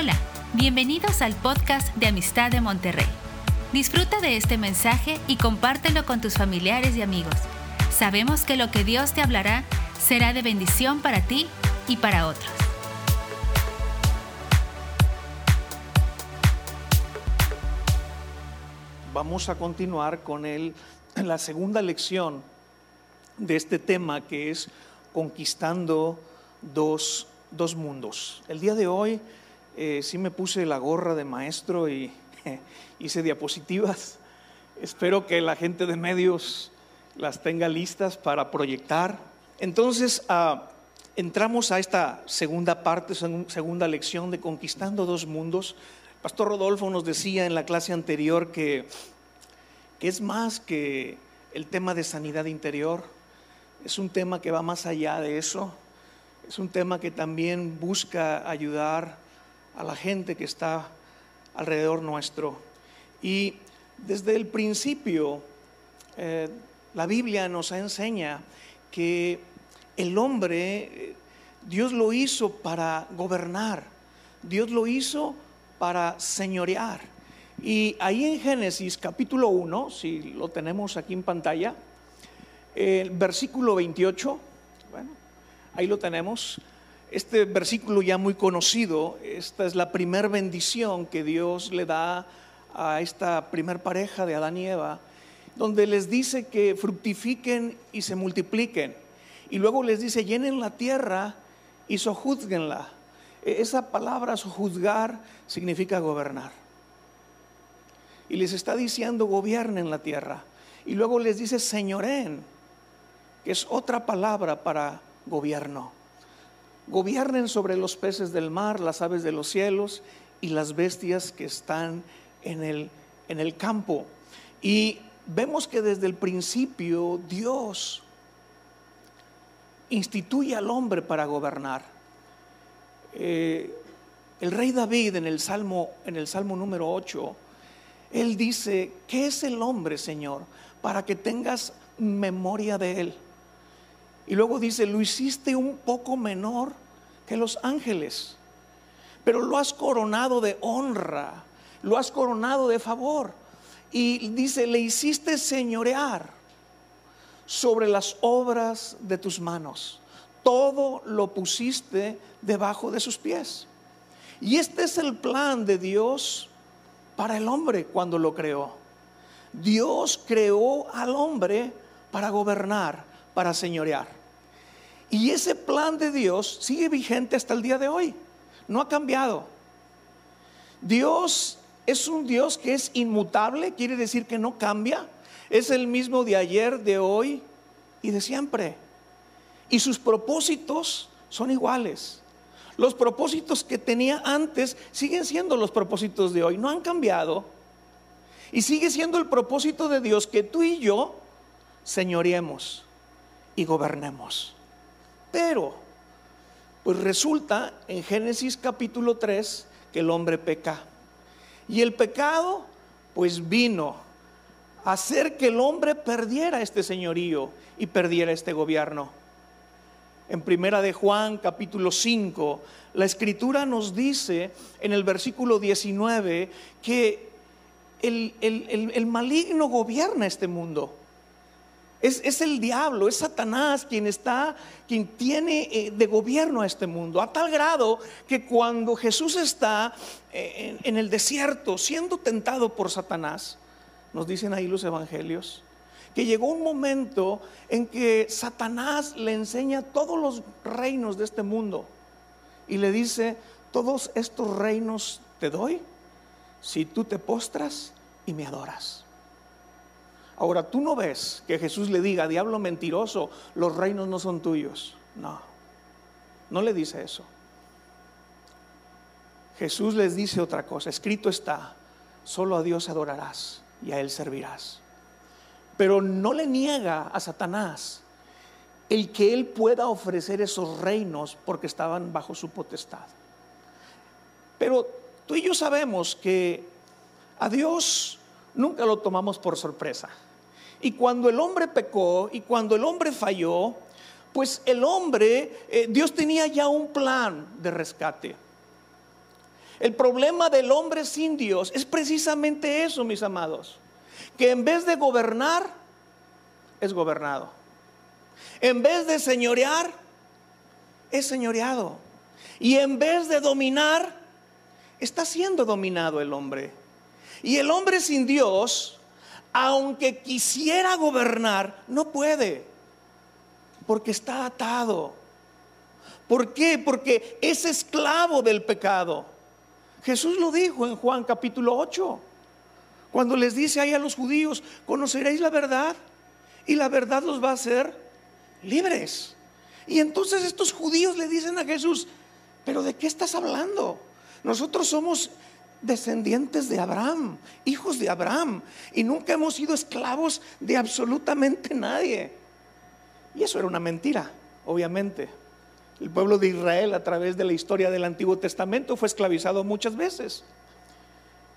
Hola, bienvenidos al podcast de Amistad de Monterrey. Disfruta de este mensaje y compártelo con tus familiares y amigos. Sabemos que lo que Dios te hablará será de bendición para ti y para otros. Vamos a continuar con el, la segunda lección de este tema que es conquistando dos, dos mundos. El día de hoy eh, sí me puse la gorra de maestro y hice diapositivas. Espero que la gente de medios las tenga listas para proyectar. Entonces, ah, entramos a esta segunda parte, segunda lección de Conquistando dos mundos. Pastor Rodolfo nos decía en la clase anterior que, que es más que el tema de sanidad interior, es un tema que va más allá de eso, es un tema que también busca ayudar a la gente que está alrededor nuestro. Y desde el principio, eh, la Biblia nos enseña que el hombre, eh, Dios lo hizo para gobernar, Dios lo hizo para señorear. Y ahí en Génesis capítulo 1, si lo tenemos aquí en pantalla, el versículo 28, bueno, ahí lo tenemos. Este versículo ya muy conocido, esta es la primer bendición que Dios le da a esta primer pareja de Adán y Eva, donde les dice que fructifiquen y se multipliquen. Y luego les dice, llenen la tierra y sojuzguenla. E, esa palabra sojuzgar significa gobernar. Y les está diciendo, gobiernen la tierra. Y luego les dice, señoren, que es otra palabra para gobierno gobiernen sobre los peces del mar, las aves de los cielos y las bestias que están en el, en el campo. Y vemos que desde el principio Dios instituye al hombre para gobernar. Eh, el rey David en el Salmo, en el Salmo número 8, él dice, ¿qué es el hombre, Señor? Para que tengas memoria de él. Y luego dice, lo hiciste un poco menor que los ángeles, pero lo has coronado de honra, lo has coronado de favor. Y dice, le hiciste señorear sobre las obras de tus manos. Todo lo pusiste debajo de sus pies. Y este es el plan de Dios para el hombre cuando lo creó. Dios creó al hombre para gobernar, para señorear. Y ese plan de Dios sigue vigente hasta el día de hoy. No ha cambiado. Dios es un Dios que es inmutable, quiere decir que no cambia. Es el mismo de ayer, de hoy y de siempre. Y sus propósitos son iguales. Los propósitos que tenía antes siguen siendo los propósitos de hoy, no han cambiado. Y sigue siendo el propósito de Dios que tú y yo señoreemos y gobernemos. Pero, pues resulta en Génesis capítulo 3 que el hombre peca. Y el pecado, pues vino a hacer que el hombre perdiera este señorío y perdiera este gobierno. En primera de Juan capítulo 5, la escritura nos dice en el versículo 19 que el, el maligno gobierna este mundo. Es, el diablo, es Satanás quien está, quien tiene eh, de gobierno a este mundo, a tal grado que cuando Jesús está eh, en, el desierto siendo tentado por Satanás, nos dicen ahí los evangelios, que llegó un momento en que Satanás le enseña todos los reinos de este mundo y le dice, todos estos reinos te doy si tú te postras y me adoras. Ahora, tú no ves que Jesús le diga, diablo mentiroso, los reinos no son tuyos. No, no le dice eso. Jesús les dice otra cosa, escrito está, solo a Dios adorarás y a Él servirás. Pero no le niega a Satanás el que Él pueda ofrecer esos reinos porque estaban bajo su potestad. Pero tú y yo sabemos que a Dios nunca lo tomamos por sorpresa. Y cuando el hombre pecó y cuando el hombre falló, pues el hombre, eh, Dios tenía ya un plan de rescate. El problema del hombre sin Dios es precisamente eso, mis amados. Que en vez de gobernar, es gobernado. En vez de señorear, es señoreado. Y en vez de dominar, está siendo dominado el hombre. Y el hombre sin Dios, aunque quisiera gobernar, no puede. Porque está atado. ¿Por qué? Porque es esclavo del pecado. Jesús lo dijo en Juan capítulo 8, cuando les dice ahí a los judíos, conoceréis la verdad y la verdad los va a hacer libres. Y entonces estos judíos le dicen a Jesús, pero ¿de qué estás hablando? Nosotros somos descendientes de Abraham, hijos de Abraham, y nunca hemos sido esclavos de absolutamente nadie. Y eso era una mentira, obviamente. El pueblo de Israel a través de la historia del Antiguo Testamento fue esclavizado muchas veces.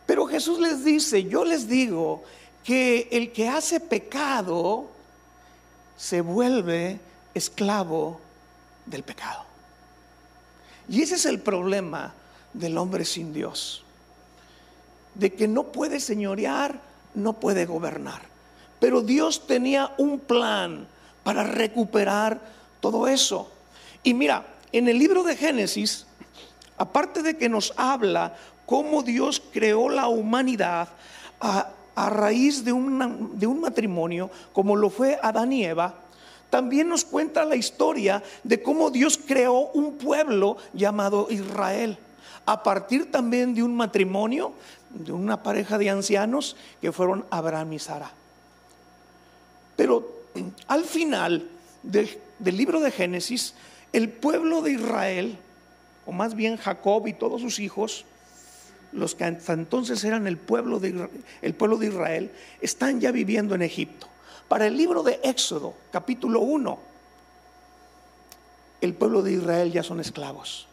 Pero Jesús les dice, yo les digo que el que hace pecado se vuelve esclavo del pecado. Y ese es el problema del hombre sin Dios. De que no puede señorear, no puede gobernar. Pero Dios tenía un plan para recuperar todo eso. Y mira, en el libro de Génesis, aparte de que nos habla cómo Dios creó la humanidad a, raíz de, de un matrimonio, como lo fue Adán y Eva, también nos cuenta la historia de cómo Dios creó un pueblo llamado Israel, a partir también de un matrimonio, de una pareja de ancianos que fueron Abraham y Sara. Pero al final del libro de Génesis, el pueblo de Israel, o más bien Jacob y todos sus hijos, los que hasta entonces eran el pueblo de, el pueblo de Israel, están ya viviendo en Egipto. Para el libro de Éxodo, capítulo 1, el pueblo de Israel ya son esclavos.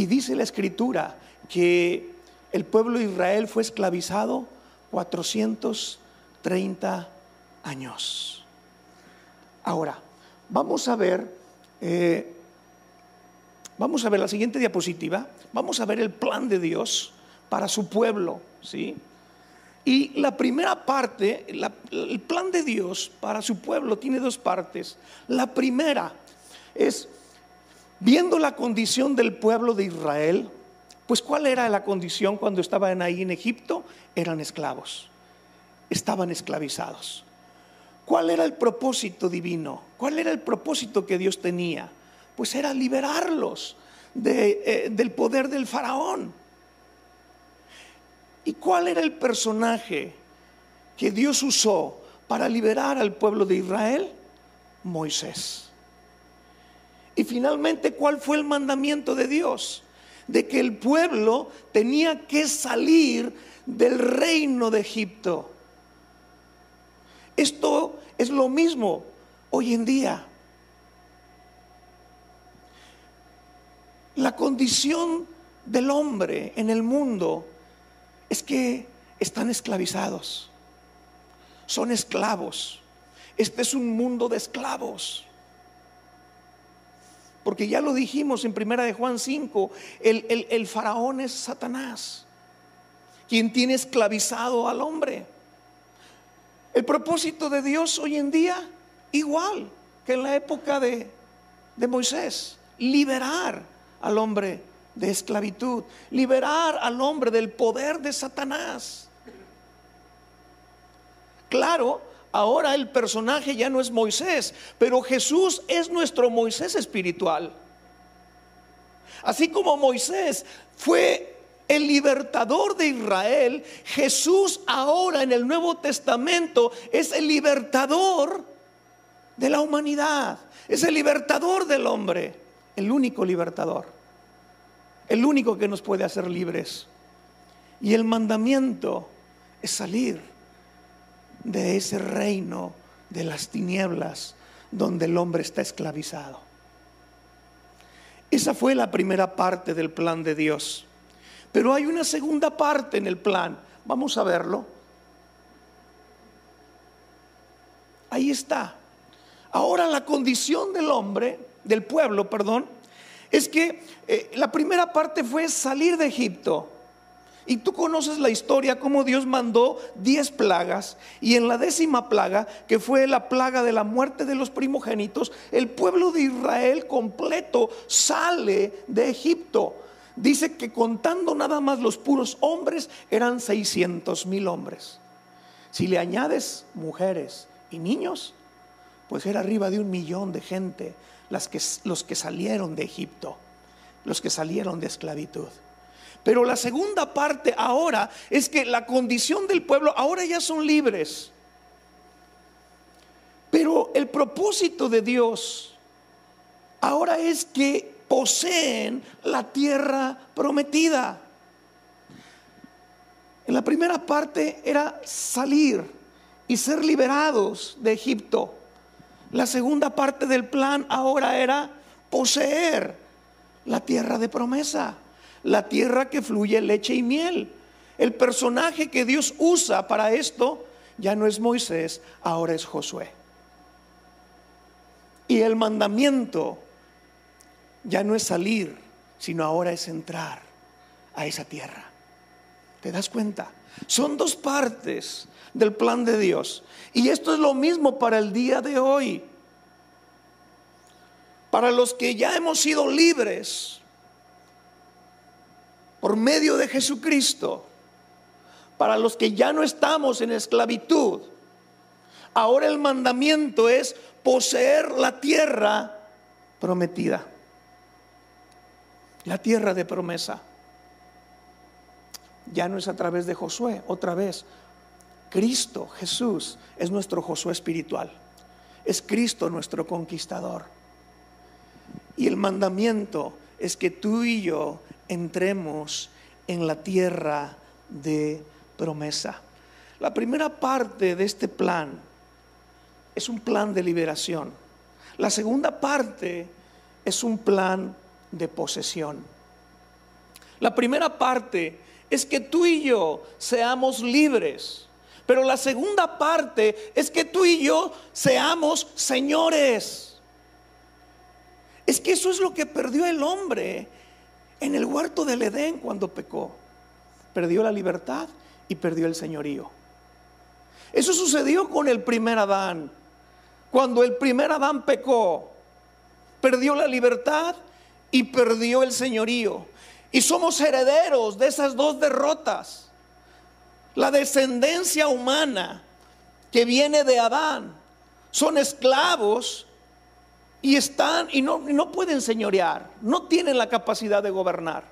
Y dice la escritura que el pueblo de Israel fue esclavizado 430 años. Ahora, vamos a ver eh, vamos a ver la siguiente diapositiva. Vamos a ver el plan de Dios para su pueblo, ¿sí? Y la primera parte, el plan de Dios para su pueblo tiene dos partes. La primera es, viendo la condición del pueblo de Israel, pues ¿cuál era la condición cuando estaban ahí en Egipto? Eran esclavos, estaban esclavizados. ¿Cuál era el propósito divino? ¿Cuál era el propósito que Dios tenía? Pues era liberarlos eh, del poder del faraón. ¿Y cuál era el personaje que Dios usó para liberar al pueblo de Israel? Moisés. Y finalmente, ¿cuál fue el mandamiento de Dios? De que el pueblo tenía que salir del reino de Egipto. Esto es lo mismo hoy en día. La condición del hombre en el mundo es que están esclavizados. Son esclavos. Este es un mundo de esclavos. Porque ya lo dijimos en primera de Juan 5, el, el faraón es Satanás, quien tiene esclavizado al hombre. El propósito de Dios hoy en día, igual que en la época de, Moisés, liberar al hombre de esclavitud, liberar al hombre del poder de Satanás. Claro, ahora el personaje ya no es Moisés, pero Jesús es nuestro Moisés espiritual. Así como Moisés fue el libertador de Israel, Jesús ahora en el Nuevo Testamento es el libertador de la humanidad, es el libertador del hombre, el único libertador, el único que nos puede hacer libres. Y el mandamiento es salir de ese reino de las tinieblas donde el hombre está esclavizado. Esa fue la primera parte del plan de Dios. Pero hay una segunda parte en el plan. Vamos a verlo. Ahí está. Ahora la condición del hombre, del pueblo, perdón, es que eh, la primera parte fue salir de Egipto. Y tú conoces la historia, cómo Dios mandó diez plagas. Y en la décima plaga, que fue la plaga de la muerte de los primogénitos, el pueblo de Israel completo sale de Egipto. Dice que contando nada más los puros hombres, eran 600 mil hombres. Si le añades mujeres y niños, pues era arriba de un millón de gente las que, los que salieron de Egipto, los que salieron de esclavitud. Pero la segunda parte ahora es que la condición del pueblo ahora ya son libres. Pero el propósito de Dios ahora es que poseen la tierra prometida. En la primera parte era salir y ser liberados de Egipto. La segunda parte del plan ahora era poseer la tierra de promesa la tierra que fluye leche y miel. El personaje que Dios usa para esto ya no es Moisés, ahora es Josué. Y el mandamiento ya no es salir, sino ahora es entrar a esa tierra. ¿Te das cuenta? Son dos partes del plan de Dios. Y esto es lo mismo para el día de hoy. Para los que ya hemos sido libres, por medio de Jesucristo, para los que ya no estamos en esclavitud, ahora el mandamiento es poseer la tierra prometida, la tierra de promesa. Ya no es a través de Josué, otra vez. Cristo, Jesús, es nuestro Josué espiritual. Es Cristo nuestro conquistador. Y el mandamiento es que tú y yo entremos en la tierra de promesa. La primera parte de este plan es un plan de liberación. La segunda parte es un plan de posesión. La primera parte es que tú y yo seamos libres. Pero la segunda parte es que tú y yo seamos señores. Es que eso es lo que perdió el hombre en el huerto del Edén cuando pecó. Perdió la libertad y perdió el señorío. Eso sucedió con el primer Adán. Cuando el primer Adán pecó, perdió la libertad y perdió el señorío. Y somos herederos de esas dos derrotas. La descendencia humana que viene de Adán son esclavos y están y no, no pueden señorear, no tienen la capacidad de gobernar.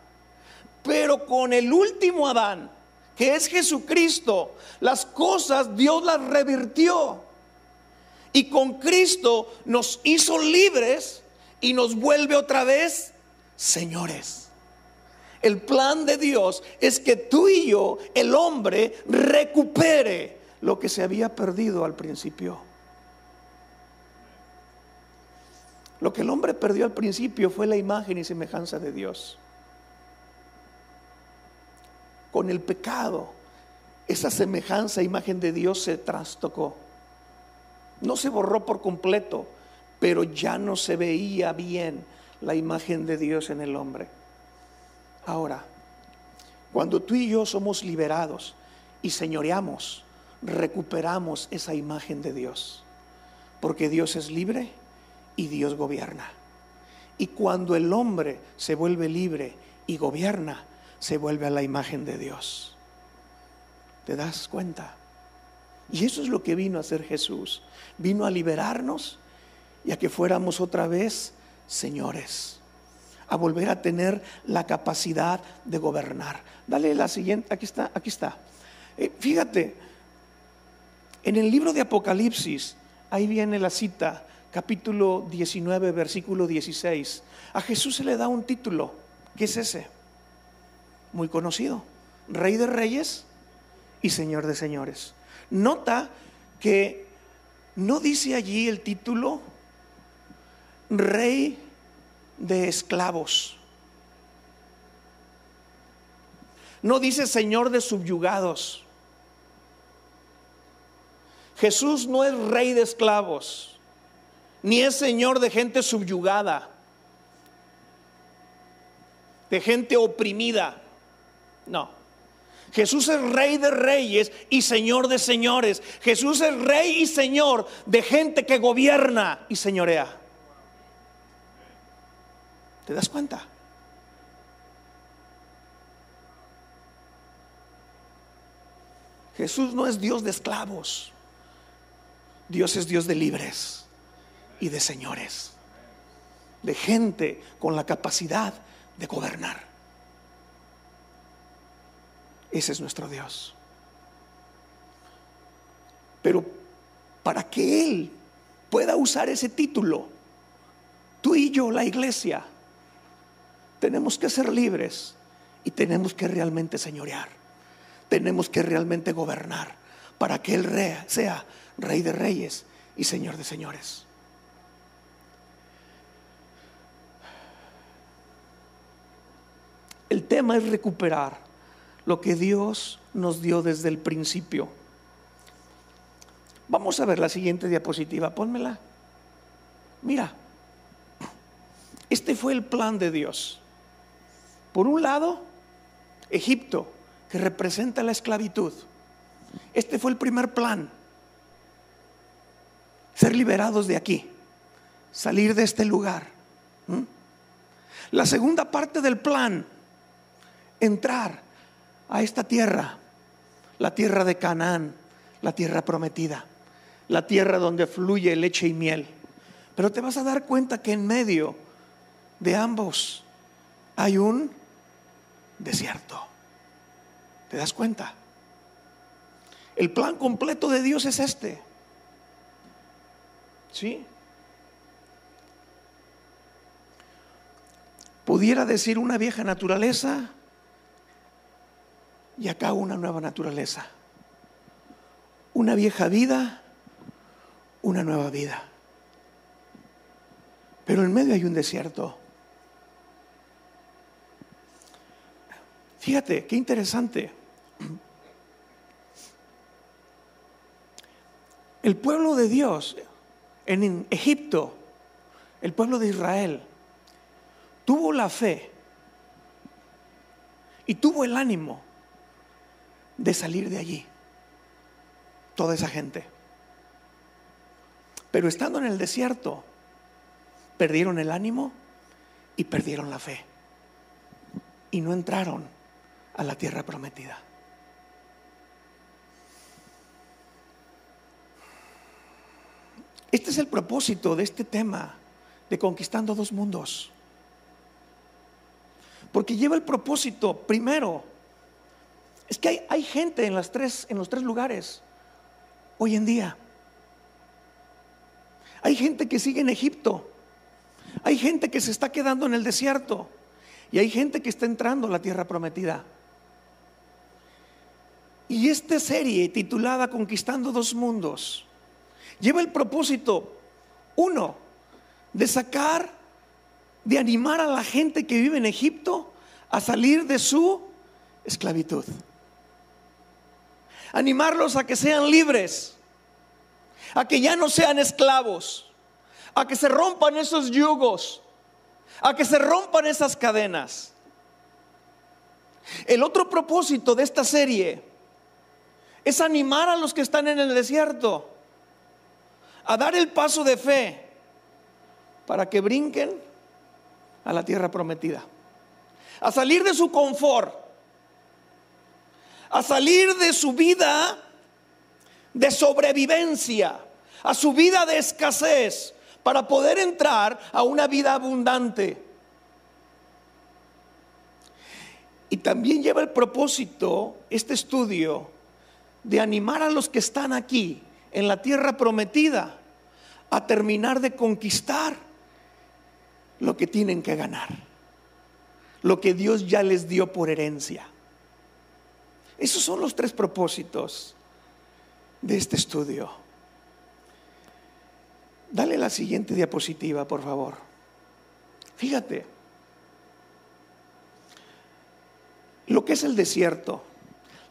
Pero con el último Adán, que es Jesucristo, las cosas Dios las revirtió. Y con Cristo nos hizo libres y nos vuelve otra vez señores. El plan de Dios es que tú y yo, el hombre, recupere lo que se había perdido al principio. Lo que el hombre perdió al principio fue la imagen y semejanza de Dios. Con el pecado, esa semejanza, imagen de Dios se trastocó. No se borró por completo, pero ya no se veía bien la imagen de Dios en el hombre. Ahora, cuando tú y yo somos liberados y señoreamos, recuperamos esa imagen de Dios. Porque Dios es libre y Dios gobierna. Y cuando el hombre se vuelve libre y gobierna, se vuelve a la imagen de Dios. ¿Te das cuenta? Y eso es lo que vino a hacer Jesús. Vino a liberarnos y a que fuéramos otra vez señores. A volver a tener la capacidad de gobernar. Dale la siguiente, aquí está, aquí está. Eh, fíjate, en el libro de Apocalipsis, ahí viene la cita capítulo 19, versículo 16, a Jesús se le da un título. ¿Qué es ese? Muy conocido. Rey de reyes y Señor de señores. Nota que no dice allí el título Rey de esclavos. No dice Señor de subyugados. Jesús no es rey de esclavos ni es señor de gente subyugada. de gente oprimida. No. Jesús es rey de reyes y señor de señores. Jesús es rey y señor de gente que gobierna y señorea. ¿Te das cuenta? Jesús no es Dios de esclavos. Dios es Dios de libres y de señores. De gente con la capacidad de gobernar. Ese es nuestro Dios. Pero para que Él pueda usar ese título, tú y yo, la iglesia, tenemos que ser libres y tenemos que realmente señorear. Tenemos que realmente gobernar para que Él sea Rey de Reyes y Señor de Señores. El tema es recuperar lo que Dios nos dio desde el principio. Vamos a ver la siguiente diapositiva, pónmela. Mira, este fue el plan de Dios. Por un lado, Egipto, que representa la esclavitud. Este fue el primer plan. Ser liberados de aquí, salir de este lugar. La segunda parte del plan, entrar a esta tierra, la tierra de Canaán, la tierra prometida, la tierra donde fluye leche y miel. Pero te vas a dar cuenta que en medio de ambos hay un desierto. ¿Te das cuenta? El plan completo de Dios es este. ¿Sí? Pudiera decir una vieja naturaleza y acá una nueva naturaleza. Una vieja vida, una nueva vida. Pero en medio hay un desierto. Fíjate, qué interesante. El pueblo de Dios en Egipto, el pueblo de Israel, tuvo la fe y tuvo el ánimo de salir de allí. Toda esa gente. Pero estando en el desierto, perdieron el ánimo y perdieron la fe. Y no entraron a la tierra prometida. Este es el propósito de este tema de conquistando dos mundos. Porque lleva el propósito, primero, es que hay, gente en, las tres, en los tres lugares hoy en día. Hay gente que sigue en Egipto. Hay gente que se está quedando en el desierto. Y hay gente que está entrando a la tierra prometida. Y esta serie titulada Conquistando dos mundos lleva el propósito, uno, de sacar, de animar a la gente que vive en Egipto a salir de su esclavitud animarlos a que sean libres, a que ya no sean esclavos, a que se rompan esos yugos, a que se rompan esas cadenas. El otro propósito de esta serie es animar a los que están en el desierto a dar el paso de fe para que brinquen a la tierra prometida, a salir de su confort a salir de su vida de sobrevivencia, a su vida de escasez, para poder entrar a una vida abundante. Y también lleva el propósito, este estudio, de animar a los que están aquí, en la tierra prometida, a terminar de conquistar lo que tienen que ganar, lo que Dios ya les dio por herencia. Esos son los tres propósitos de este estudio. Dale la siguiente diapositiva, por favor. Fíjate, lo que es el desierto.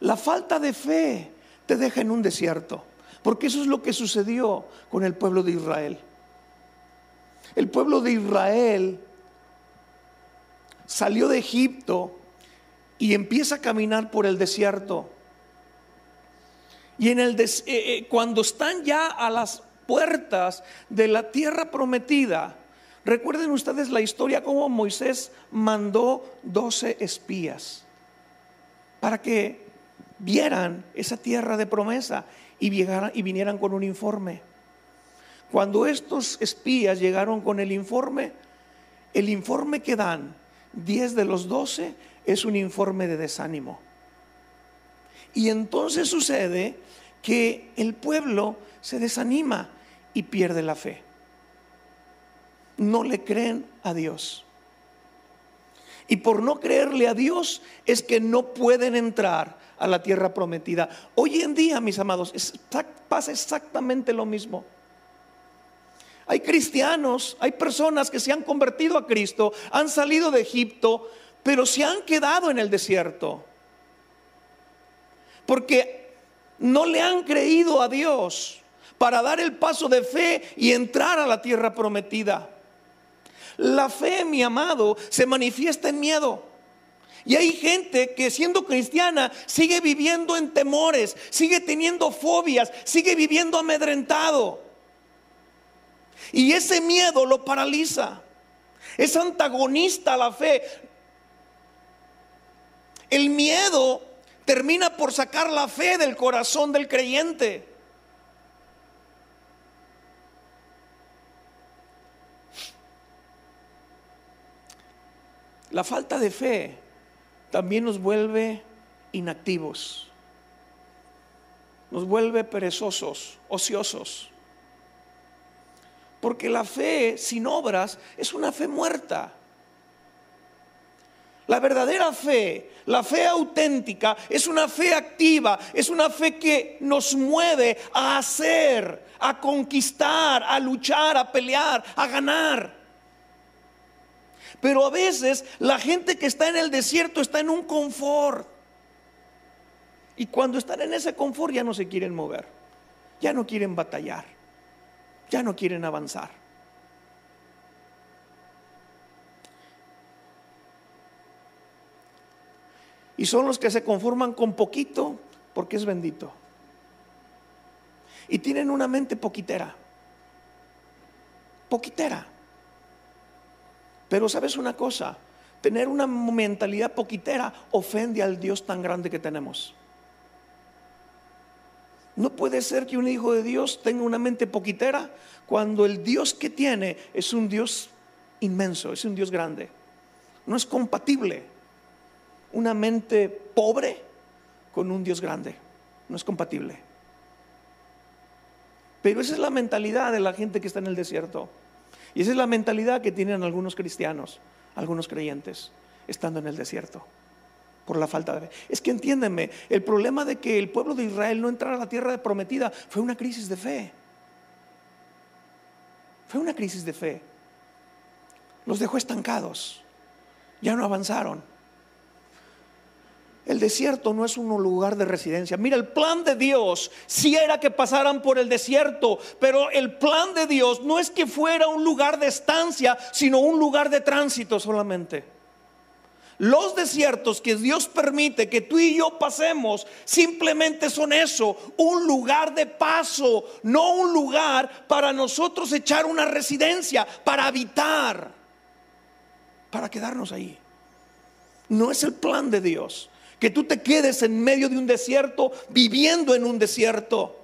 La falta de fe te deja en un desierto, porque eso es lo que sucedió con el pueblo de Israel. El pueblo de Israel salió de Egipto y empieza a caminar por el desierto. Y en el eh, eh, cuando están ya a las puertas de la tierra prometida, recuerden ustedes la historia cómo Moisés mandó 12 espías para que vieran esa tierra de promesa y, y vinieran con un informe. Cuando estos espías llegaron con el informe, el informe que dan, 10 de los 12, es un informe de desánimo. Y entonces sucede que el pueblo se desanima y pierde la fe. No le creen a Dios. Y por no creerle a Dios es que no pueden entrar a la tierra prometida. Hoy en día, mis amados, pasa exactamente lo mismo. Hay cristianos, hay personas que se han convertido a Cristo, han salido de Egipto, pero se han quedado en el desierto. Porque no le han creído a Dios para dar el paso de fe y entrar a la tierra prometida. La fe, mi amado, se manifiesta en miedo. Y hay gente que siendo cristiana sigue viviendo en temores, sigue teniendo fobias, sigue viviendo amedrentado. Y ese miedo lo paraliza. Es antagonista a la fe. El miedo termina por sacar la fe del corazón del creyente. La falta de fe también nos vuelve inactivos, nos vuelve perezosos, ociosos. Porque la fe sin obras es una fe muerta. La verdadera fe, la fe auténtica, es una fe activa, es una fe que nos mueve a hacer, a conquistar, a luchar, a pelear, a ganar. Pero a veces la gente que está en el desierto está en un confort. Y cuando están en ese confort ya no se quieren mover, ya no quieren batallar, ya no quieren avanzar. Y son los que se conforman con poquito porque es bendito. Y tienen una mente poquitera. Poquitera. Pero sabes una cosa, tener una mentalidad poquitera ofende al Dios tan grande que tenemos. No puede ser que un hijo de Dios tenga una mente poquitera cuando el Dios que tiene es un Dios inmenso, es un Dios grande. No es compatible una mente pobre con un Dios grande. No es compatible. Pero esa es la mentalidad de la gente que está en el desierto. Y esa es la mentalidad que tienen algunos cristianos, algunos creyentes, estando en el desierto, por la falta de fe. Es que entiéndenme, el problema de que el pueblo de Israel no entrara a la tierra prometida fue una crisis de fe. Fue una crisis de fe. Los dejó estancados. Ya no avanzaron. El desierto no es un lugar de residencia. Mira, el plan de Dios si era que pasaran por el desierto, pero el plan de Dios no es que fuera un lugar de estancia, sino un lugar de tránsito solamente. Los desiertos que Dios permite que tú y yo pasemos simplemente son eso, un lugar de paso, no un lugar para nosotros echar una residencia, para habitar, para quedarnos ahí. No es el plan de Dios que tú te quedes en medio de un desierto, viviendo en un desierto.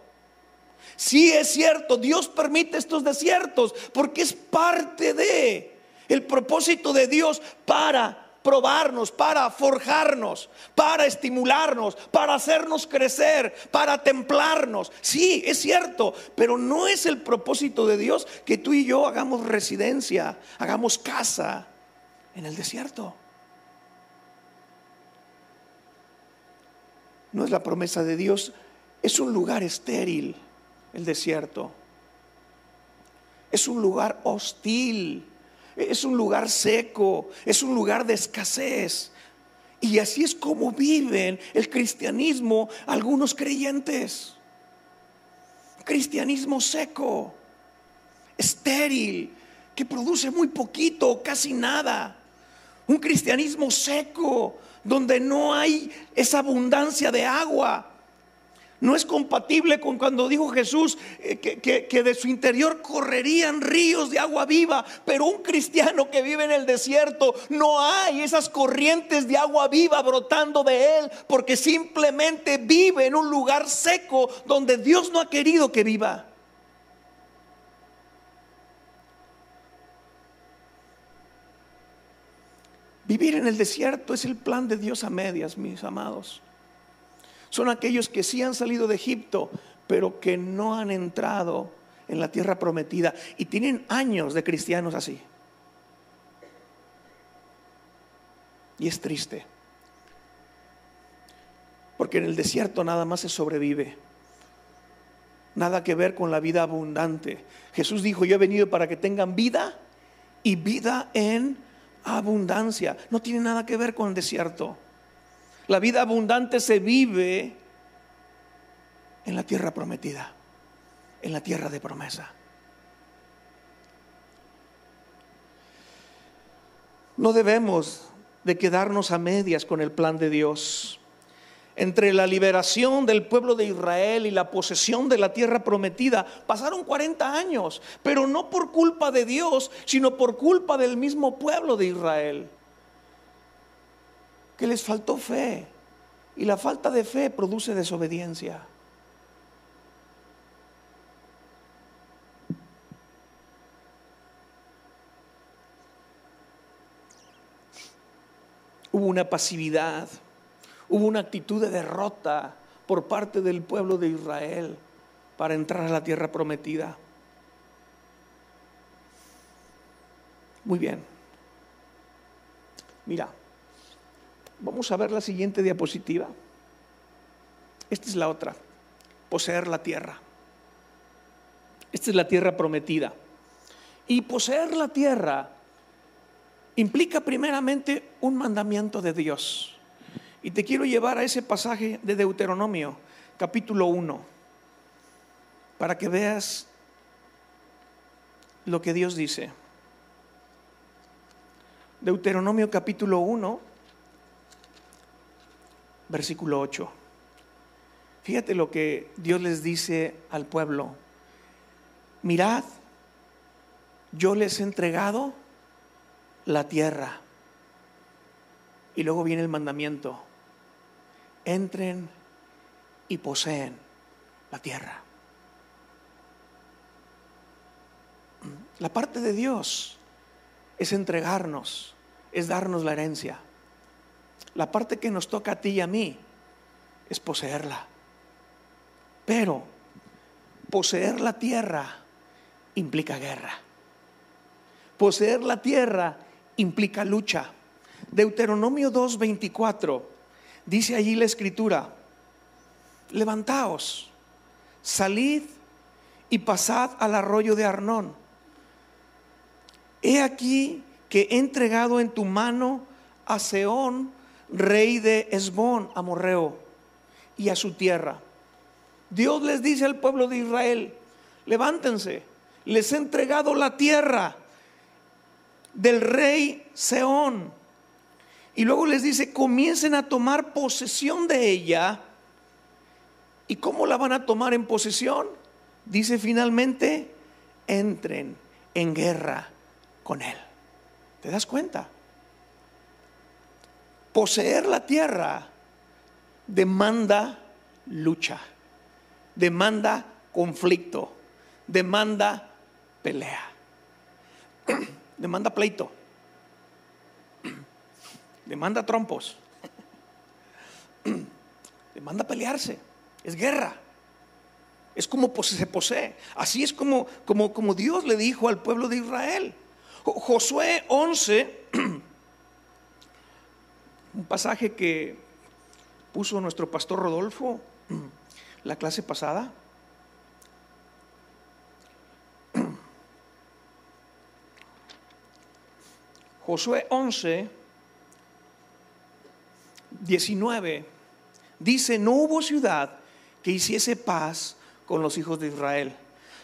Sí es cierto, Dios permite estos desiertos porque es parte de el propósito de Dios para probarnos, para forjarnos, para estimularnos, para hacernos crecer, para templarnos. Sí, es cierto, pero no es el propósito de Dios que tú y yo hagamos residencia, hagamos casa en el desierto. No es la promesa de Dios, es un lugar estéril, el desierto. Es un lugar hostil, es un lugar seco, es un lugar de escasez. Y así es como viven el cristianismo algunos creyentes. Cristianismo seco, estéril, que produce muy poquito, casi nada. Un cristianismo seco, donde no hay esa abundancia de agua. No es compatible con cuando dijo Jesús eh, que, de su interior correrían ríos de agua viva, pero un cristiano que vive en el desierto no hay esas corrientes de agua viva brotando de él, porque simplemente vive en un lugar seco donde Dios no ha querido que viva. Vivir en el desierto es el plan de Dios a medias, mis amados son aquellos que sí han salido de Egipto, pero que no han entrado en la tierra prometida y tienen años de cristianos así. Y es triste, porque en el desierto nada más se sobrevive. Nada que ver con la vida abundante. Jesús dijo, yo he venido para que tengan vida y vida en abundancia. No tiene nada que ver con el desierto. La vida abundante se vive en la tierra prometida, en la tierra de promesa. No debemos de quedarnos a medias con el plan de Dios. Entre la liberación del pueblo de Israel y la posesión de la tierra prometida pasaron 40 años, pero no por culpa de Dios, sino por culpa del mismo pueblo de Israel que les faltó fe. Y la falta de fe produce desobediencia. Hubo una pasividad, hubo una actitud de derrota por parte del pueblo de Israel para entrar a la tierra prometida. Muy bien. Mira, Vamos a ver la siguiente diapositiva. Esta es la otra, poseer la tierra. Esta es la tierra prometida. Y poseer la tierra implica primeramente un mandamiento de Dios. Y te quiero llevar a ese pasaje de Deuteronomio, capítulo 1, para que veas lo que Dios dice. Deuteronomio capítulo 1 versículo 8. Fíjate lo que Dios les dice al pueblo. Mirad, yo les he entregado la tierra. Y luego viene el mandamiento. Entren y poseen la tierra. La parte de Dios es entregarnos, es darnos la herencia. La parte que nos toca a ti y a mí es poseerla. Pero poseer la tierra implica guerra. Poseer la tierra implica lucha. Deuteronomio 2:24 dice allí la escritura, levantaos, salid y pasad al arroyo de Arnón. He aquí que he entregado en tu mano a Seón, rey de Esbón, amorreo, y a su tierra. Dios les dice al pueblo de Israel, levántense, les he entregado la tierra del rey Seón. Y luego les dice, comiencen a tomar posesión de ella. ¿Y cómo la van a tomar en posesión? Dice finalmente, entren en guerra con él. ¿Te das cuenta? Poseer la tierra demanda lucha, demanda conflicto, demanda pelea, demanda pleito, demanda trompos, demanda pelearse, es guerra. Es como se posee. Así es como, como, como Dios le dijo al pueblo de Israel. Josué 11 un pasaje que puso nuestro pastor Rodolfo la clase pasada. Josué 11, 19 dice, no hubo ciudad que hiciese paz con los hijos de Israel,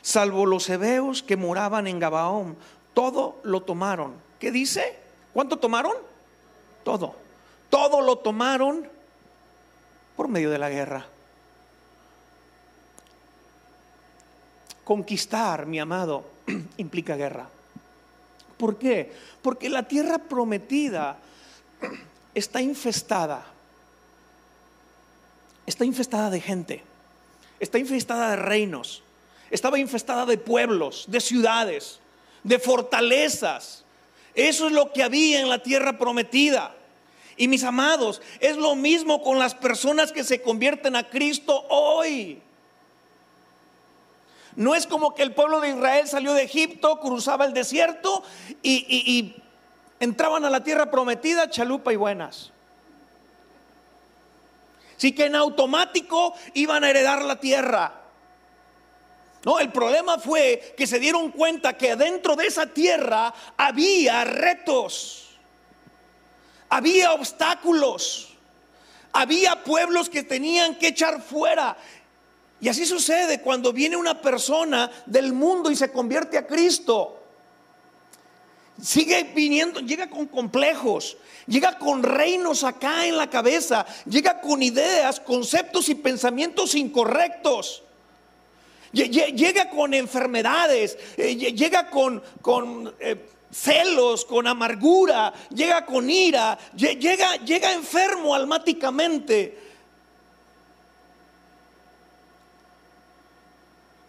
salvo los hebeos que moraban en Gabaón, todo lo tomaron. ¿Qué dice? ¿Cuánto tomaron? todo. Todo lo tomaron por medio de la guerra. Conquistar, mi amado, implica guerra. ¿Por qué? Porque la tierra prometida está infestada. Está infestada de gente. Está infestada de reinos. Estaba infestada de pueblos, de ciudades, de fortalezas. Eso es lo que había en la tierra prometida. Y mis amados, es lo mismo con las personas que se convierten a Cristo hoy. No es como que el pueblo de Israel salió de Egipto, cruzaba el desierto y, entraban a la tierra prometida, chalupa y buenas. Sí que en automático iban a heredar la tierra. No, el problema fue que se dieron cuenta que dentro de esa tierra había retos, había obstáculos, había pueblos que tenían que echar fuera. Y así sucede cuando viene una persona del mundo y se convierte a Cristo. Sigue viniendo, llega con complejos, llega con reinos acá en la cabeza, llega con ideas, conceptos y pensamientos incorrectos. Llega con enfermedades, eh, llega con, con eh, celos, con amargura, llega con ira, llega, llega enfermo almáticamente.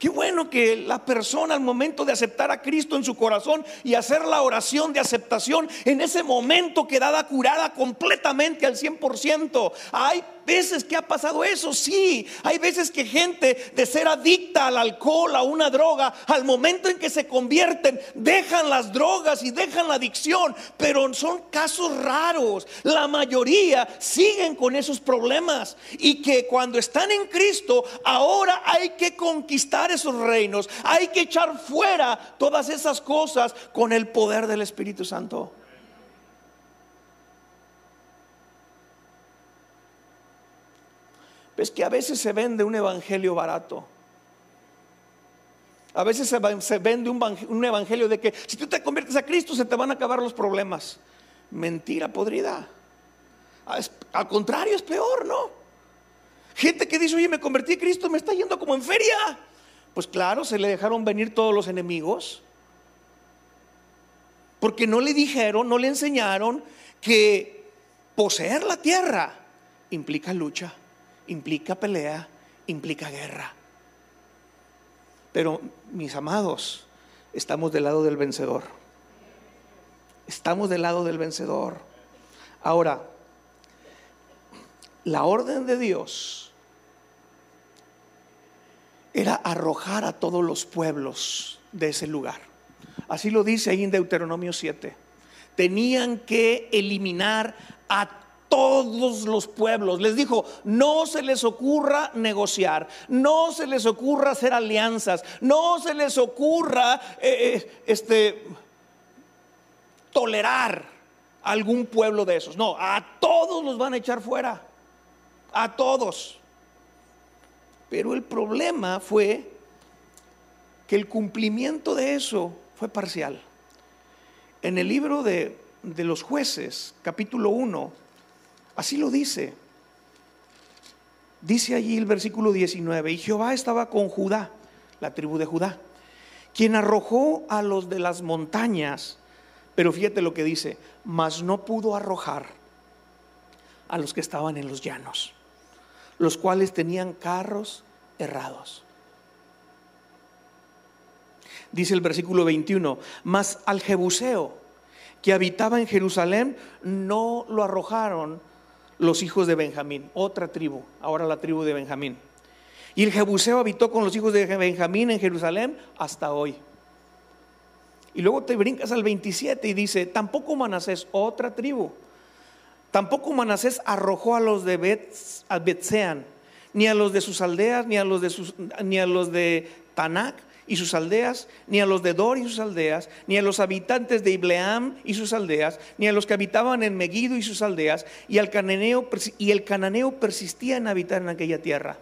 Qué bueno que la persona al momento de aceptar a Cristo en su corazón y hacer la oración de aceptación, en ese momento quedada curada completamente al 100%. Hay veces que ha pasado eso, sí. Hay veces que gente de ser adicta al alcohol, a una droga, al momento en que se convierten, dejan las drogas y dejan la adicción, pero son casos raros. La mayoría siguen con esos problemas y que cuando están en Cristo, ahora hay que conquistar esos reinos, hay que echar fuera todas esas cosas con el poder del Espíritu Santo. Es que a veces se vende un evangelio barato. A veces se, vende un, evangelio de que si tú te conviertes a Cristo se te van a acabar los problemas. Mentira podrida. Ah, al contrario, es peor, ¿no? Gente que dice, oye, me convertí a Cristo, me está yendo como en feria. Pues claro, se le dejaron venir todos los enemigos. Porque no le dijeron, no le enseñaron que poseer la tierra implica lucha implica pelea, implica guerra. Pero mis amados, estamos del lado del vencedor. Estamos del lado del vencedor. Ahora, la orden de Dios era arrojar a todos los pueblos de ese lugar. Así lo dice ahí en Deuteronomio 7. Tenían que eliminar a todos los pueblos. Les dijo, no se les ocurra negociar, no se les ocurra hacer alianzas, no se les ocurra eh, eh, este, tolerar algún pueblo de esos. No, a todos los van a echar fuera, a todos. Pero el problema fue que el cumplimiento de eso fue parcial. En el libro de, de los jueces, capítulo 1, Así lo dice. Dice allí el versículo 19, y Jehová estaba con Judá, la tribu de Judá, quien arrojó a los de las montañas, pero fíjate lo que dice, mas no pudo arrojar a los que estaban en los llanos, los cuales tenían carros errados. Dice el versículo 21, mas al Jebuseo que habitaba en Jerusalén no lo arrojaron los hijos de Benjamín, otra tribu, ahora la tribu de Benjamín. Y el Jebuseo habitó con los hijos de Benjamín en Jerusalén hasta hoy. Y luego te brincas al 27 y dice, tampoco Manasés, otra tribu, tampoco Manasés arrojó a los de Betsean, ni a los de sus aldeas, ni a los de, sus, ni a los de Tanac, y sus aldeas, ni a los de Dor y sus aldeas, ni a los habitantes de Ibleam y sus aldeas, ni a los que habitaban en Megido y sus aldeas, y, al cananeo, y el cananeo persistía en habitar en aquella tierra.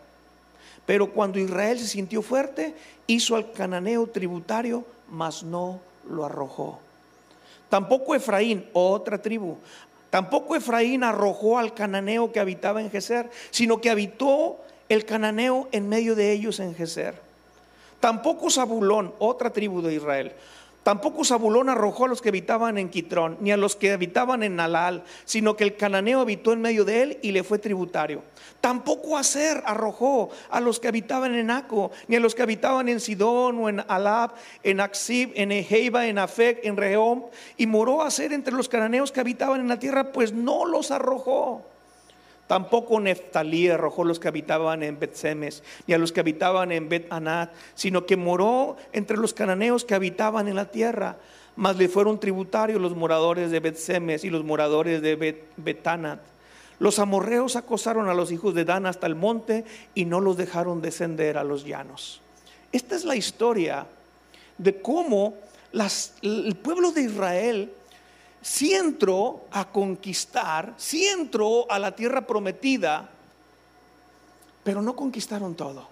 Pero cuando Israel se sintió fuerte, hizo al cananeo tributario, mas no lo arrojó. Tampoco Efraín, otra tribu, Tampoco Efraín arrojó al cananeo que habitaba en Geser, sino que habitó el cananeo en medio de ellos en Geser. Tampoco Zabulón, otra tribu de Israel, Tampoco Zabulón arrojó a los que habitaban en Quitrón, ni a los que habitaban en Nalal, sino que el cananeo habitó en medio de él y le fue tributario. Tampoco Aser arrojó a los que habitaban en Aco, ni a los que habitaban en Sidón o en Alab, en Axib, en Ejeiba, en Afec, en Rehom, y moró Aser entre los cananeos que habitaban en la tierra, pues no los arrojó. Tampoco Neftalí arrojó los que habitaban en Bet-Semes, ni a los que habitaban en Bet-Anat, sino que moró entre los cananeos que habitaban en la tierra. Mas le fueron tributarios los moradores de Bet-Semes y los moradores de Bet-Anat. Los amorreos acosaron a los hijos de Dan hasta el monte y no los dejaron descender a los llanos. Esta es la historia de cómo el pueblo de Israel si entró a conquistar, si entró a la tierra prometida, pero no conquistaron todo.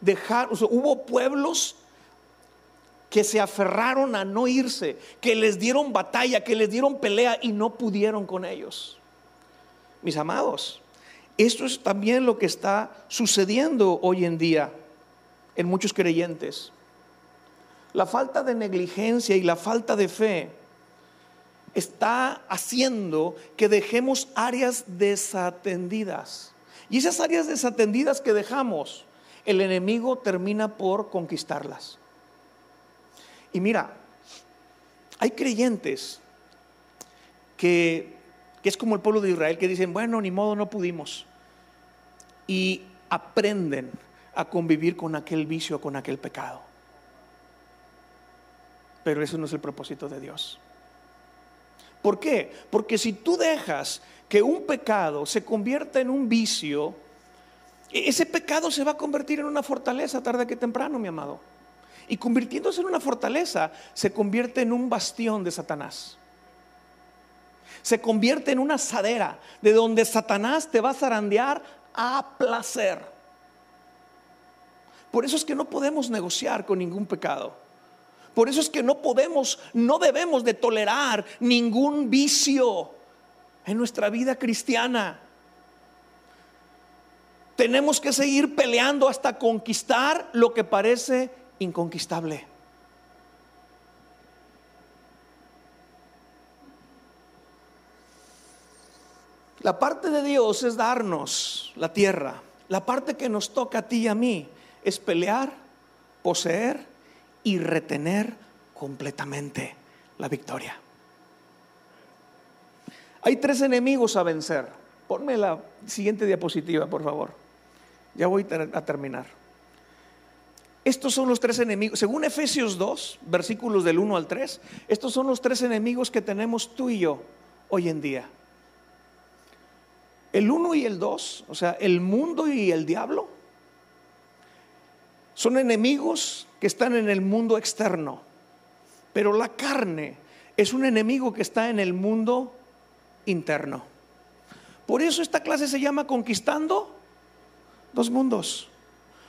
Dejar, hubo pueblos que se aferraron a no irse, que les dieron batalla, que les dieron pelea y no pudieron con ellos. Mis amados, esto es también lo que está sucediendo hoy en día en muchos creyentes. La falta de negligencia y la falta de fe está haciendo que dejemos áreas desatendidas. Y esas áreas desatendidas que dejamos, el enemigo termina por conquistarlas. Y mira, hay creyentes que, que es como el pueblo de Israel que dicen, bueno, ni modo, no pudimos. Y aprenden a convivir con aquel vicio, con aquel pecado. Pero eso no es el propósito de Dios. ¿Por qué? Porque si tú dejas que un pecado se convierta en un vicio, e-, ese pecado se va a convertir en una fortaleza tarde que temprano, mi amado. Y convirtiéndose en una fortaleza, se convierte en un bastión de Satanás. Se convierte en una asadera de donde Satanás te va a zarandear a placer. Por eso es que no podemos negociar con ningún pecado. Por eso es que no podemos, no debemos de tolerar ningún vicio en nuestra vida cristiana. Tenemos que seguir peleando hasta conquistar lo que parece inconquistable. La parte de Dios es darnos la tierra. La parte que nos toca a ti y a mí es pelear, poseer y retener completamente la victoria. Hay tres enemigos a vencer. Ponme la siguiente diapositiva, por favor. Ya voy a terminar. Estos son los tres enemigos. Según Efesios 2, versículos del 1 al 3, estos son los tres enemigos que tenemos tú y yo hoy en día. El 1 y el 2, o sea, el mundo y el diablo, son enemigos que están en el mundo externo, pero la carne es un enemigo que está en el mundo interno. Por eso esta clase se llama Conquistando dos mundos,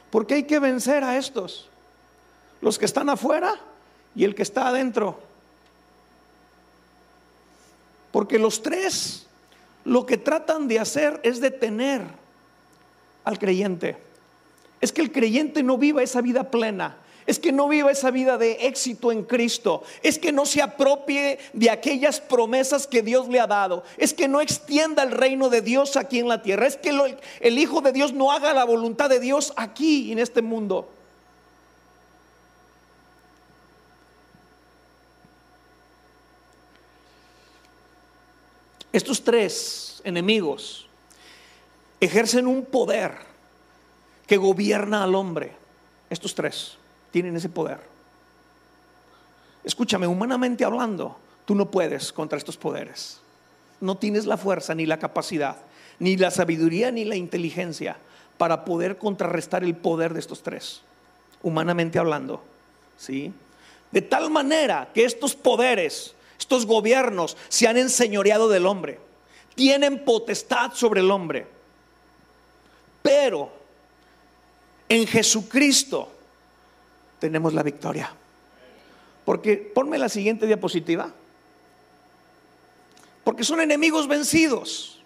porque hay que vencer a estos, los que están afuera y el que está adentro. Porque los tres lo que tratan de hacer es detener al creyente es que el creyente no viva esa vida plena. Es que no viva esa vida de éxito en Cristo. Es que no se apropie de aquellas promesas que Dios le ha dado. Es que no extienda el reino de Dios aquí en la tierra. Es que el Hijo de Dios no haga la voluntad de Dios aquí en este mundo. Estos tres enemigos ejercen un poder que gobierna al hombre. Estos tres tienen ese poder. Escúchame, humanamente hablando, tú no puedes contra estos poderes. No tienes la fuerza ni la capacidad, ni la sabiduría ni la inteligencia para poder contrarrestar el poder de estos tres, humanamente hablando. ¿Sí? De tal manera que estos poderes, estos gobiernos se han enseñoreado del hombre, tienen potestad sobre el hombre. Pero en Jesucristo tenemos la victoria. Porque ponme la siguiente diapositiva. porque son enemigos vencidos.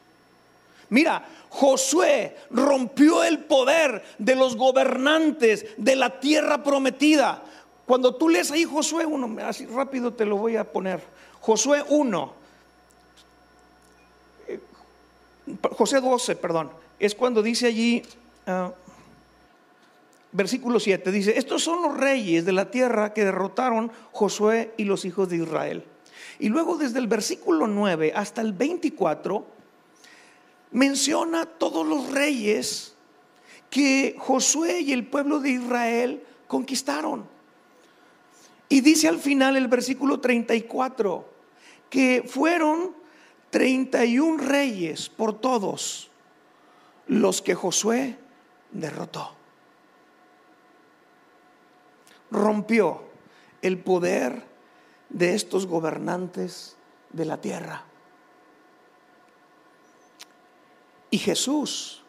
Mira, Josué rompió el poder de los gobernantes de la tierra prometida. Cuando tú lees ahí Josué 1, así rápido te lo voy a poner. Josué 1, eh, José 12, perdón, es cuando dice allí, ah, versículo 7, dice, estos son los reyes de la tierra que derrotaron Josué y los hijos de Israel. Y luego desde el versículo 9 hasta el 24, menciona todos los reyes que Josué y el pueblo de Israel conquistaron. Y dice al final el versículo 34 que fueron 31 reyes por todos los que Josué derrotó. Rompió el poder de estos gobernantes de la tierra. Y Jesús,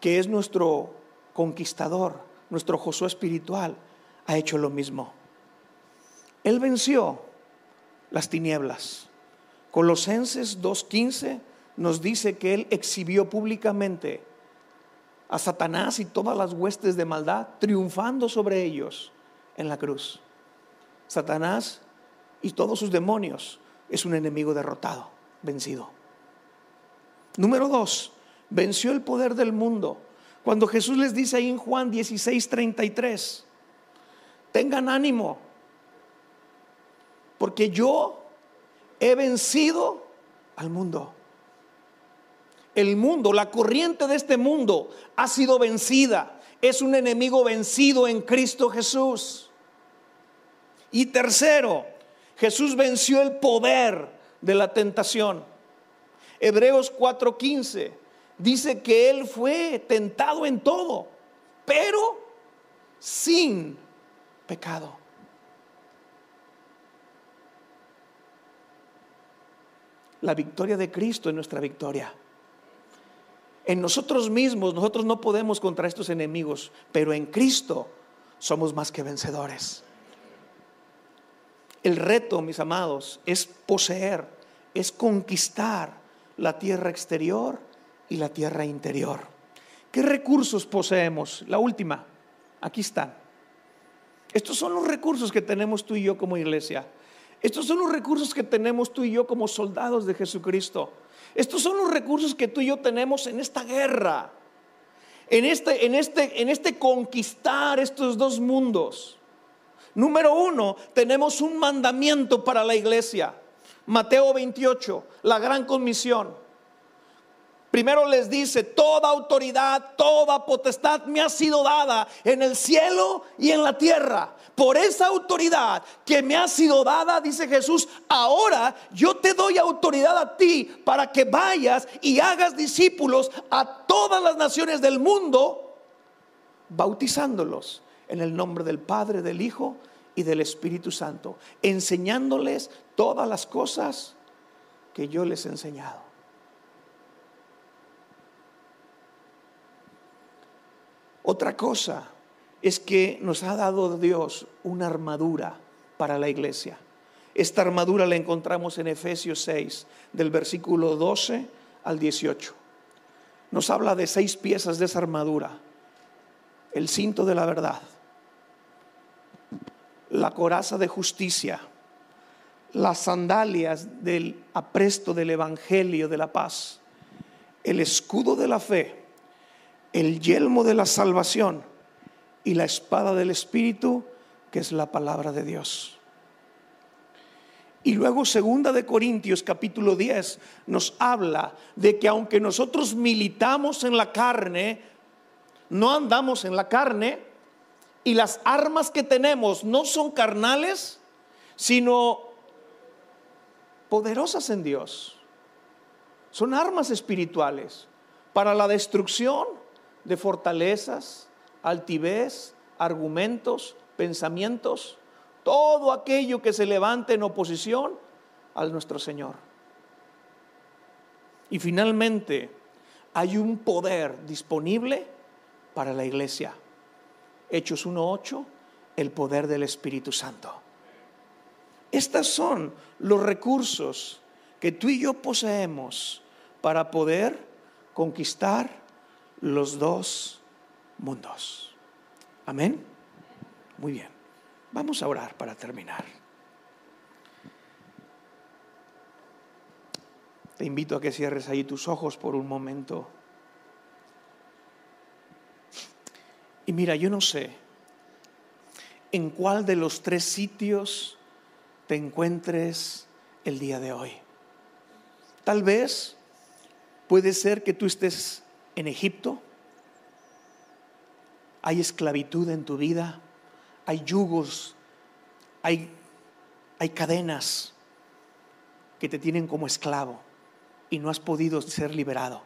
que es nuestro conquistador, nuestro Josué espiritual, ha hecho lo mismo. Él venció las tinieblas. Colosenses 2.15 nos dice que Él exhibió públicamente a Satanás y todas las huestes de maldad, triunfando sobre ellos en la cruz. Satanás y todos sus demonios es un enemigo derrotado, vencido. Número dos, venció el poder del mundo. Cuando Jesús les dice ahí en Juan 16.33 tengan ánimo, porque yo he vencido al mundo. El mundo, la corriente de este mundo ha sido vencida. Es un enemigo vencido en Cristo Jesús. Y tercero, Jesús venció el poder de la tentación. Hebreos 4:15 dice que Él fue tentado en todo, pero sin pecado. la victoria de Cristo es nuestra victoria. En nosotros mismos, nosotros no podemos contra estos enemigos, pero en Cristo somos más que vencedores. El reto, mis amados, es poseer, es conquistar la tierra exterior y la tierra interior. ¿Qué recursos poseemos? La última, aquí están. Estos son los recursos que tenemos tú y yo como iglesia. Estos son los recursos que tenemos tú y yo como soldados de Jesucristo. Estos son los recursos que tú y yo tenemos en esta guerra, en este, en este, en este conquistar estos dos mundos. Número uno, tenemos un mandamiento para la iglesia. Mateo 28, la gran comisión. Primero les dice, toda autoridad, toda potestad me ha sido dada en el cielo y en la tierra. Por esa autoridad que me ha sido dada, dice Jesús, ahora yo te doy autoridad a ti para que vayas y hagas discípulos a todas las naciones del mundo, bautizándolos en el nombre del Padre, del Hijo y del Espíritu Santo, enseñándoles todas las cosas que yo les he enseñado. Otra cosa es que nos ha dado Dios una armadura para la iglesia. Esta armadura la encontramos en Efesios 6, del versículo 12 al 18. Nos habla de seis piezas de esa armadura. El cinto de la verdad, la coraza de justicia, las sandalias del apresto del Evangelio de la paz, el escudo de la fe, el yelmo de la salvación y la espada del Espíritu, que es la palabra de Dios. Y luego segunda de Corintios capítulo 10 nos habla de que aunque nosotros militamos en la carne, no andamos en la carne y las armas que tenemos no son carnales, sino poderosas en Dios. Son armas espirituales para la destrucción de fortalezas, altivez, argumentos, pensamientos, todo aquello que se levante en oposición a nuestro Señor. Y finalmente, hay un poder disponible para la iglesia. Hechos 1.8, el poder del Espíritu Santo. Estos son los recursos que tú y yo poseemos para poder conquistar los dos mundos. Amén. Muy bien. Vamos a orar para terminar. Te invito a que cierres ahí tus ojos por un momento. Y mira, yo no sé en cuál de los tres sitios te encuentres el día de hoy. Tal vez puede ser que tú estés en Egipto, hay esclavitud en tu vida, hay yugos, hay, hay cadenas que te tienen como esclavo y no has podido ser liberado.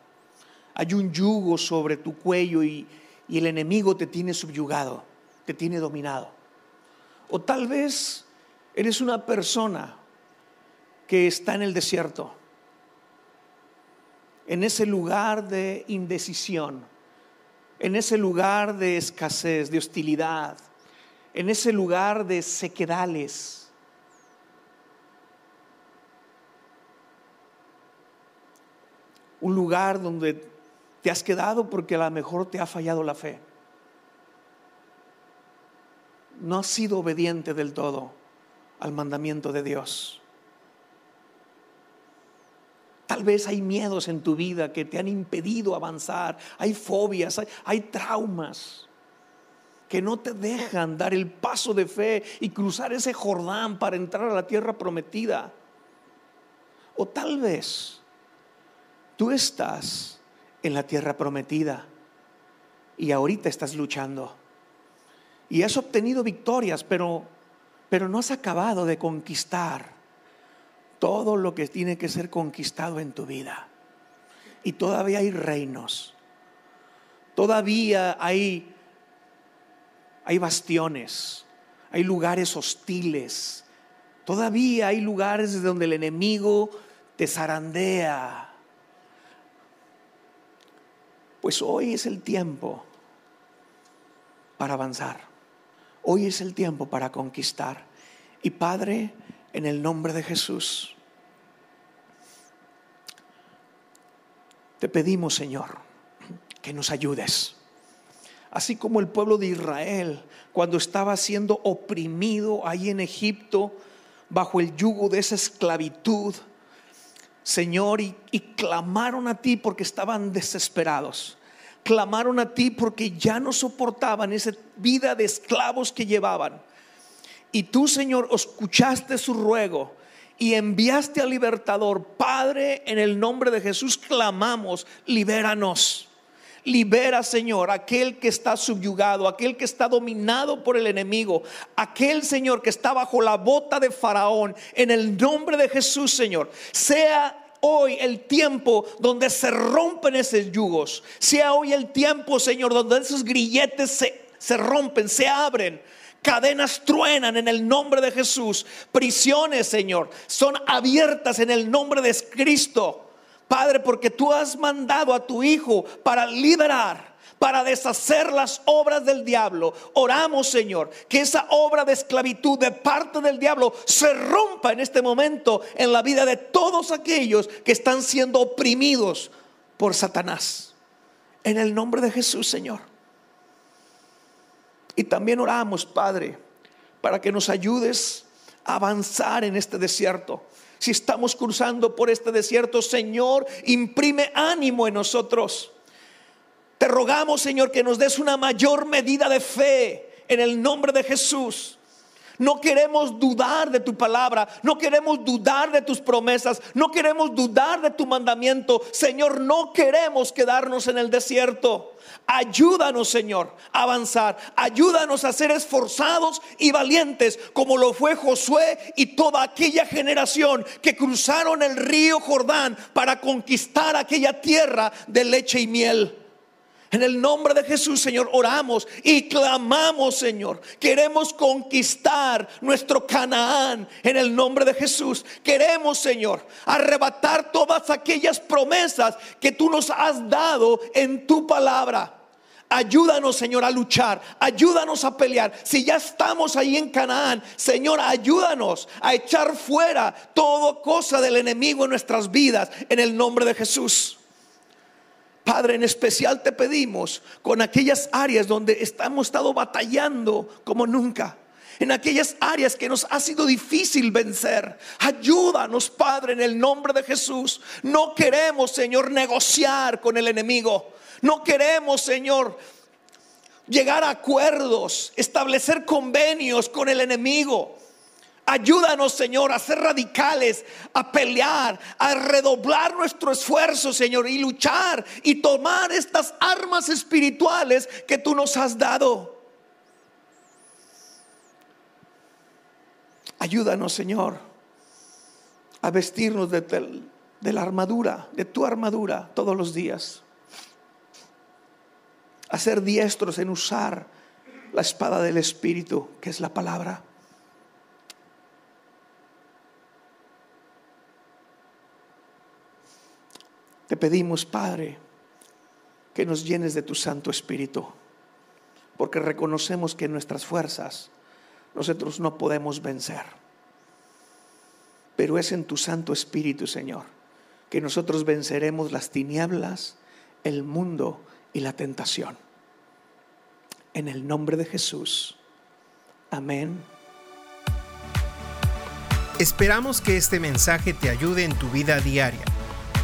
Hay un yugo sobre tu cuello y, y el enemigo te tiene subyugado, te tiene dominado. O tal vez eres una persona que está en el desierto, en ese lugar de indecisión, en ese lugar de escasez, de hostilidad, en ese lugar de sequedales. Un lugar donde te has quedado porque a lo mejor te ha fallado la fe. No has sido obediente del todo al mandamiento de Dios. Tal vez hay miedos en tu vida que te han impedido avanzar, hay fobias, hay, traumas que no te dejan dar el paso de fe y cruzar ese Jordán para entrar a la tierra prometida. O tal vez tú estás en la tierra prometida y ahorita estás luchando. Y has obtenido victorias, pero, pero no has acabado de conquistar todo lo que tiene que ser conquistado en tu vida. Y todavía hay reinos. Todavía hay, hay bastiones, hay lugares hostiles. Todavía hay lugares donde el enemigo te zarandea, pues hoy es el tiempo para avanzar. Hoy es el tiempo para conquistar. Y Padre, en el nombre de Jesús, te pedimos, Señor, que nos ayudes. Así como el pueblo de Israel, cuando estaba siendo oprimido ahí en Egipto, bajo el yugo de esa esclavitud, Señor, y, clamaron a ti porque estaban desesperados. Clamaron a ti porque ya no soportaban esa vida de esclavos que llevaban. Y tú, Señor, escuchaste su ruego y enviaste al libertador. Padre, en el nombre de Jesús clamamos, libéranos. Libera, Señor, aquel que está subyugado, aquel que está dominado por el enemigo, aquel, Señor, que está bajo la bota de Faraón. En el nombre de Jesús, Señor, sea hoy el tiempo donde se rompen esos yugos. Sea hoy el tiempo, Señor, donde esos grilletes se, se rompen, se abren. Cadenas truenan en el nombre de Jesús. Prisiones, Señor, son abiertas en el nombre de Cristo. Padre, porque tú has mandado a tu Hijo para liberar para deshacer las obras del diablo. Oramos, Señor, que esa obra de esclavitud de parte del diablo se rompa en este momento en la vida de todos aquellos que están siendo oprimidos por Satanás. En el nombre de Jesús, Señor. Y también oramos, Padre, para que nos ayudes a avanzar en este desierto. Si estamos cruzando por este desierto, Señor, imprime ánimo en nosotros. Te rogamos, Señor, que nos des una mayor medida de fe en el nombre de Jesús. No queremos dudar de tu palabra, no queremos dudar de tus promesas, no queremos dudar de tu mandamiento. Señor, no queremos quedarnos en el desierto. Ayúdanos, Señor, a avanzar. Ayúdanos a ser esforzados y valientes como lo fue Josué y toda aquella generación que cruzaron el río Jordán para conquistar aquella tierra de leche y miel. En el nombre de Jesús, Señor, oramos y clamamos, Señor. Queremos conquistar nuestro Canaán en el nombre de Jesús. Queremos, Señor, arrebatar todas aquellas promesas que tú nos has dado en tu palabra. Ayúdanos, Señor, a luchar. Ayúdanos a pelear. Si ya estamos ahí en Canaán, Señor, ayúdanos a echar fuera toda cosa del enemigo en nuestras vidas en el nombre de Jesús. Padre, en especial te pedimos con aquellas áreas donde hemos estado batallando como nunca. En aquellas áreas que nos ha sido difícil vencer. Ayúdanos, Padre, en el nombre de Jesús. No queremos, Señor, negociar con el enemigo. No queremos, Señor, llegar a acuerdos, establecer convenios con el enemigo. Ayúdanos, Señor, a ser radicales, a pelear, a redoblar nuestro esfuerzo, Señor, y luchar y tomar estas armas espirituales que tú nos has dado. Ayúdanos, Señor, a vestirnos de, la armadura, de tu armadura todos los días. A ser diestros en usar la espada del Espíritu, que es la palabra. Te pedimos, Padre, que nos llenes de tu Santo Espíritu, porque reconocemos que en nuestras fuerzas nosotros no podemos vencer. Pero es en tu Santo Espíritu, Señor, que nosotros venceremos las tinieblas, el mundo y la tentación. En el nombre de Jesús. Amén. Esperamos que este mensaje te ayude en tu vida diaria.